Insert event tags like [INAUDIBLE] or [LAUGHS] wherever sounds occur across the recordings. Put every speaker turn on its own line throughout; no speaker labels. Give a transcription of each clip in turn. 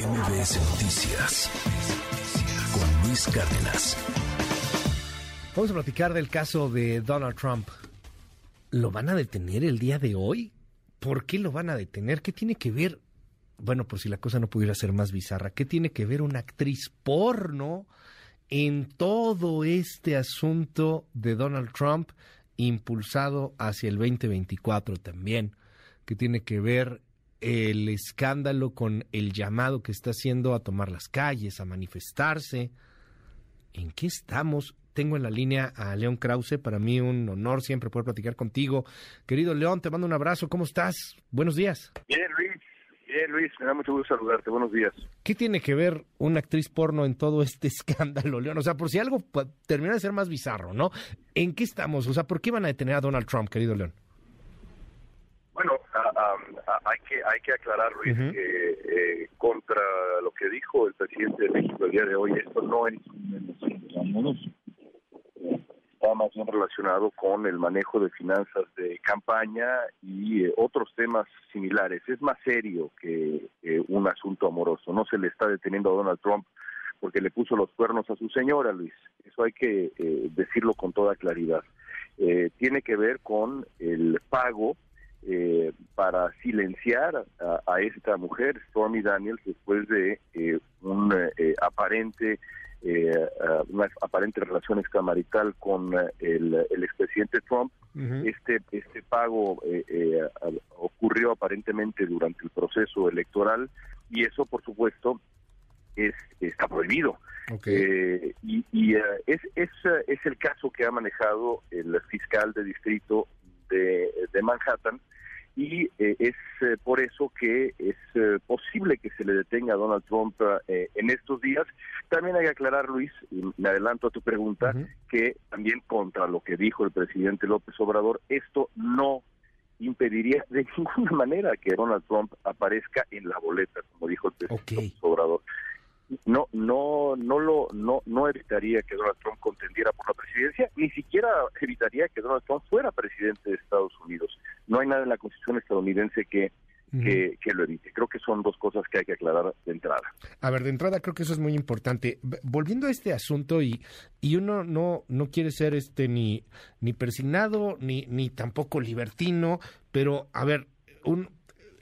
MBS Noticias con Luis Cárdenas.
Vamos a platicar del caso de Donald Trump. ¿Lo van a detener el día de hoy? ¿Por qué lo van a detener? ¿Qué tiene que ver? Bueno, por si la cosa no pudiera ser más bizarra, ¿qué tiene que ver una actriz porno en todo este asunto de Donald Trump impulsado hacia el 2024 también? ¿Qué tiene que ver el escándalo con el llamado que está haciendo a tomar las calles, a manifestarse. ¿En qué estamos? Tengo en la línea a León Krause. Para mí un honor siempre poder platicar contigo. Querido León, te mando un abrazo. ¿Cómo estás? Buenos días.
Bien, Luis. Bien, Luis. Me da mucho gusto saludarte. Buenos días.
¿Qué tiene que ver una actriz porno en todo este [LAUGHS] escándalo, León? O sea, por si algo termina de ser más bizarro, ¿no? ¿En qué estamos? O sea, ¿por qué van a detener a Donald Trump, querido León?
Bueno, que hay que aclarar, Luis, que eh, contra lo que dijo el presidente de México el día de hoy, esto no es un está más bien relacionado con el manejo de finanzas de campaña y eh, otros temas similares. Es más serio que un asunto amoroso. No se le está deteniendo a Donald Trump porque le puso los cuernos a su señora, Luis. Eso hay que eh, decirlo con toda claridad. tiene que ver con el pago eh, para silenciar a, esta mujer, Stormy Daniels, después de eh, un eh, aparente una aparente relación extramarital con el, expresidente Trump. Este este pago ocurrió aparentemente durante el proceso electoral y eso, por supuesto, es está prohibido. y, y es, es, es el caso que ha manejado el fiscal de distrito de, Manhattan y eh, es eh, por eso que es eh, posible que se le detenga a Donald Trump en estos días. También hay que aclarar, Luis, y me adelanto a tu pregunta, que también contra lo que dijo el presidente López Obrador, esto no impediría [LAUGHS] de ninguna manera que Donald Trump aparezca en la boleta, como dijo el presidente López Obrador no no no lo no no evitaría que Donald Trump contendiera por la presidencia ni siquiera evitaría que Donald Trump fuera presidente de Estados Unidos no hay nada en la Constitución estadounidense que que, lo evite. Creo que son dos cosas que hay que aclarar de entrada.
A ver, de entrada creo que eso es muy importante. Volviendo a este asunto y, y uno no, no quiere ser este ni, ni persignado ni, ni tampoco libertino, pero a ver, un,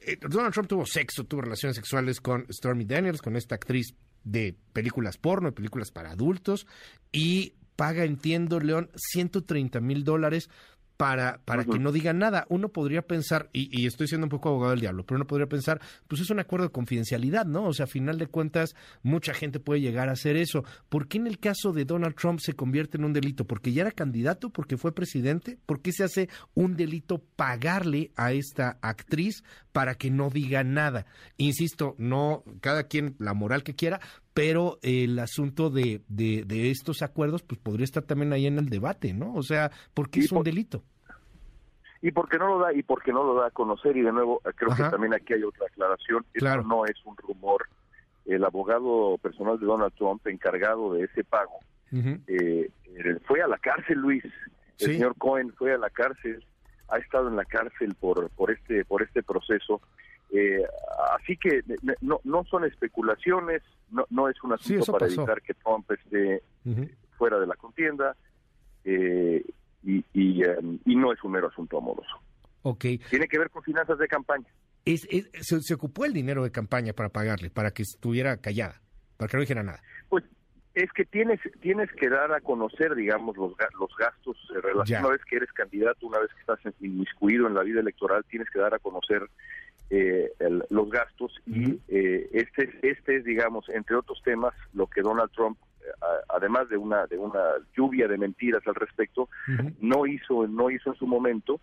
eh, Donald Trump tuvo sexo, tuvo relaciones sexuales con Stormy Daniels, con esta actriz de películas porno, de películas para adultos, y paga, entiendo, León, 130 mil dólares para, para que no digan nada. Uno podría pensar, y, estoy siendo un poco abogado del diablo, pero uno podría pensar, pues es un acuerdo de confidencialidad, ¿no? O sea, a final de cuentas, mucha gente puede llegar a hacer eso. ¿Por qué en el caso de Donald Trump se convierte en un delito? ¿Porque ya era candidato? ¿Porque fue presidente? ¿Por qué se hace un delito pagarle a esta actriz para que no diga nada? Insisto, no, cada quien la moral que quiera, pero el asunto de, de, estos acuerdos pues podría estar también ahí en el debate, ¿no? O sea, ¿por qué es un delito?
Y porque no lo da y porque no lo da a conocer y de nuevo creo que también aquí hay otra aclaración, claro. no es un rumor. El abogado personal de Donald Trump encargado de ese pago eh, fue a la cárcel, Luis. El señor Cohen fue a la cárcel, ha estado en la cárcel por por este por este proceso eh, así que no, no son especulaciones, no, no es un asunto para evitar que Trump esté fuera de la contienda eh, y, em, y, no es un mero asunto amoroso.
Okay.
Tiene que ver con finanzas de campaña.
Es, se, ocupó el dinero de campaña para pagarle, para que estuviera callada, para que no dijera nada.
Pues es que tienes tienes que dar a conocer, digamos, los, los gastos eh, relacionados. Una vez que eres candidato, una vez que estás inmiscuido en la vida electoral, tienes que dar a conocer eh, los gastos y eh, este este es digamos entre otros temas lo que Donald Trump eh, además de una de una lluvia de mentiras al respecto no hizo no hizo en su momento.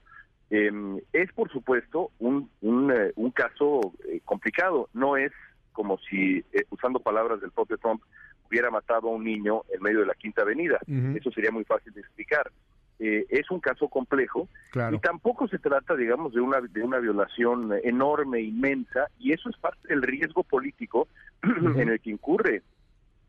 Em, es por supuesto un un, un caso complicado. No es como si usando palabras del propio Trump hubiera matado a un niño en medio de la Quinta Avenida. Eso sería muy fácil de explicar. Eh, es un caso complejo y tampoco se trata, digamos, de una de una violación enorme, inmensa, y eso es parte del riesgo político en el que incurre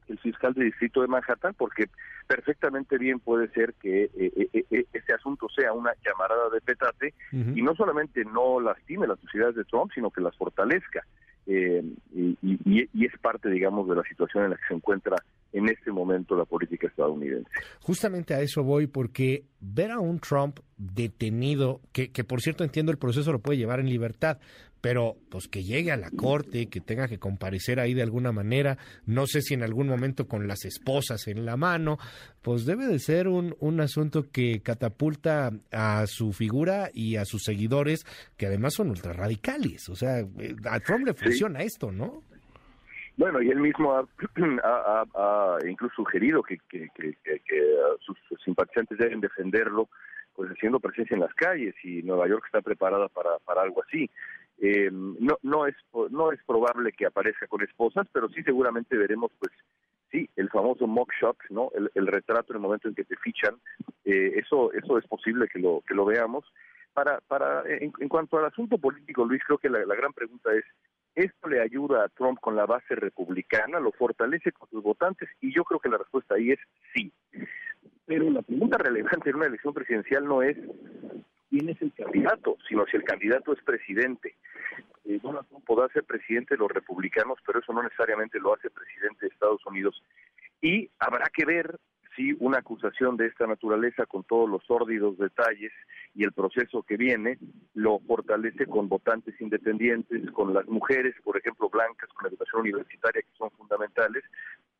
el fiscal de distrito de Manhattan, porque perfectamente bien puede ser que eh, eh, este asunto sea una llamarada de petate y no solamente no lastime las sociedades de Trump, sino que las fortalezca. Eh, y, es parte, digamos, de la situación en la que se encuentra en este momento la política estadounidense.
Justamente a eso voy, porque ver a un Trump detenido, que, que por cierto entiendo el proceso lo puede llevar en libertad, pero pues que llegue a la corte, que tenga que comparecer ahí de alguna manera, no sé si en algún momento con las esposas en la mano, pues debe de ser un, un asunto que catapulta a su figura y a sus seguidores, que además son ultrarradicales. O sea, a Trump le funciona esto, ¿no?
Bueno, y él mismo ha, [CLEARS THROAT] incluso sugerido que, que, sus, simpatizantes deben defenderlo, pues haciendo presencia en las calles y Nueva York está preparada para, para algo así. Eh, no, no, es, no es probable que aparezca con esposas, pero sí seguramente veremos, pues, sí, el famoso mock shot, ¿no? El, retrato en el momento en que te fichan. Eh, eso, eso es posible que lo, que lo veamos. Para, para, en, cuanto al asunto político, Luis, creo que la, gran pregunta es, ¿esto le ayuda a Trump con la base republicana? ¿Lo fortalece con sus votantes? Y yo creo que la respuesta ahí es sí. Pero la pregunta relevante en una elección presidencial no es quién es el candidato, sino si el candidato es presidente. Eh, Donald Trump podrá ser presidente de los republicanos, pero eso no necesariamente lo hace presidente de Estados Unidos. Y habrá que ver si una acusación de esta naturaleza, con todos los sórdidos detalles y el proceso que viene, lo fortalece con votantes independientes, con las mujeres, por ejemplo, blancas, con la educación universitaria, que son fundamentales,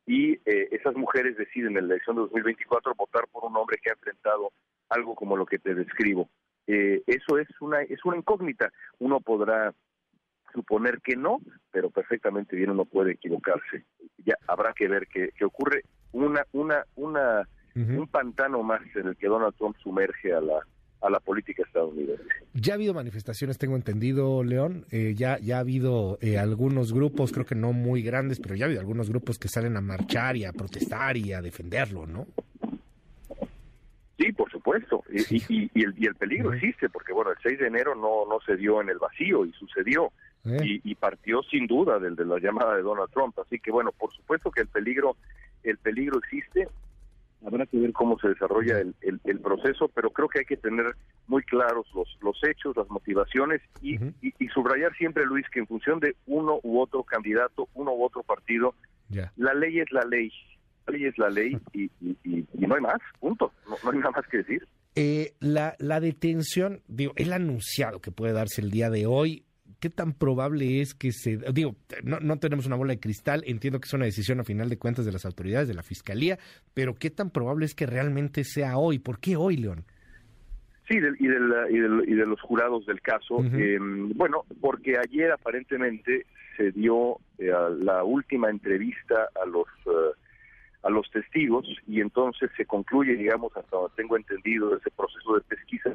y eh, esas mujeres deciden en la elección de 2024 votar por un hombre que ha enfrentado algo como lo que te describo. Eh, eso es una es una incógnita. Uno podrá suponer que no, pero perfectamente bien uno puede equivocarse. Ya habrá que ver qué, ocurre. Una una una un pantano más en el que Donald Trump sumerge a la a la política estadounidense.
Ya ha habido manifestaciones, tengo entendido, León. Eh, ya, ya ha habido eh, algunos grupos, creo que no muy grandes, pero ya ha habido algunos grupos que salen a marchar y a protestar y a defenderlo, ¿no?
Supuesto. Y, y, el, y el peligro existe, porque bueno, el 6 de enero no, no se dio en el vacío y sucedió. Eh. Y, partió sin duda del de la llamada de Donald Trump. Así que bueno, por supuesto que el peligro, el peligro existe. Habrá que ver cómo se desarrolla el, el, proceso, pero creo que hay que tener muy claros los, los hechos, las motivaciones y, y, subrayar siempre, Luis, que en función de uno u otro candidato, uno u otro partido, la ley es la ley ley es la ley y, no hay más, punto, no, hay nada más que decir.
Eh, la, la detención, digo, ha anunciado que puede darse el día de hoy. ¿Qué tan probable es que se... Digo, no, no tenemos una bola de cristal, entiendo que es una decisión a final de cuentas de las autoridades, de la Fiscalía, pero ¿qué tan probable es que realmente sea hoy? ¿Por qué hoy, León?
Sí, y, y, de los jurados del caso. Em, bueno, porque ayer aparentemente se dio eh, la última entrevista a los... Eh, a los testigos y entonces se concluye, digamos, hasta donde tengo entendido ese proceso de pesquisa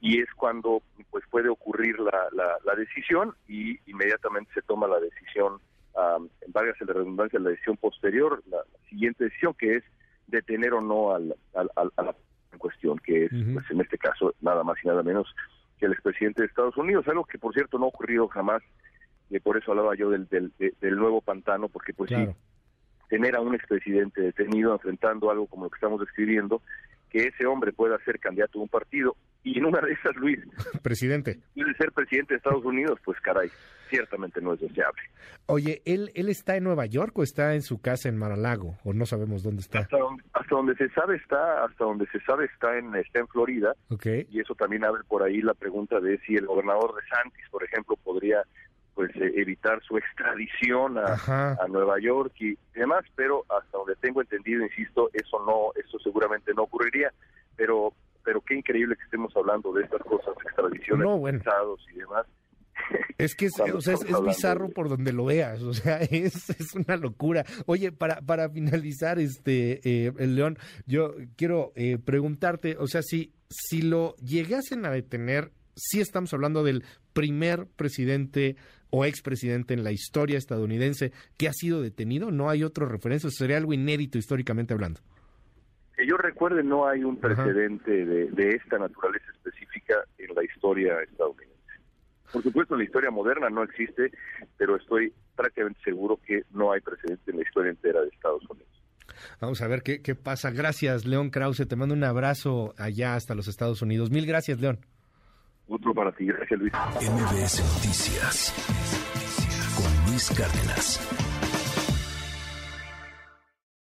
y es cuando pues puede ocurrir la, la, decisión y inmediatamente se toma la decisión, en varias de redundancia, la decisión posterior, la, siguiente decisión que es detener o no al, al, a la cuestión, que es pues en este caso nada más y nada menos que el expresidente de Estados Unidos, algo que por cierto no ha ocurrido jamás, y por eso hablaba yo del, del, del nuevo pantano, porque pues sí, tener a un expresidente detenido enfrentando algo como lo que estamos describiendo, que ese hombre pueda ser candidato a un partido y en una de esas, Luis, [LAUGHS]
presidente,
puede ser presidente de Estados Unidos, pues caray, ciertamente no es deseable.
Oye, ¿él, él está en Nueva York o está en su casa en Maralago o no sabemos dónde está?
Hasta donde, hasta donde se sabe está, hasta donde se sabe está en está en Florida.
Okay.
Y eso también abre por ahí la pregunta de si el gobernador de Santis, por ejemplo, podría pues eh, evitar su extradición a, Nueva York y demás, pero hasta donde tengo entendido, insisto, eso no, eso seguramente no ocurriría, pero pero qué increíble que estemos hablando de estas cosas, extradiciones,
no, bueno.
y demás. [LAUGHS]
Es que es, o sea, es, bizarro por donde lo veas, o sea, [LAUGHS] es, es una locura. Oye, para, para finalizar, este, eh, el León, yo quiero eh, preguntarte, o sea, si, si lo llegasen a detener, sí estamos hablando del primer presidente o expresidente en la historia estadounidense que ha sido detenido? ¿No hay otro referencia? ¿Sería algo inédito históricamente hablando?
Que yo recuerde, no hay un precedente de, esta naturaleza específica en la historia estadounidense. Por supuesto, en la historia moderna no existe, pero estoy prácticamente seguro que no hay precedente en la historia entera de Estados Unidos.
Vamos a ver qué, qué pasa. Gracias, León Krause. Te mando un abrazo allá hasta los Estados Unidos. Mil gracias, León.
Otro para ti, gracias Luis.
MBS Noticias con Luis Cárdenas.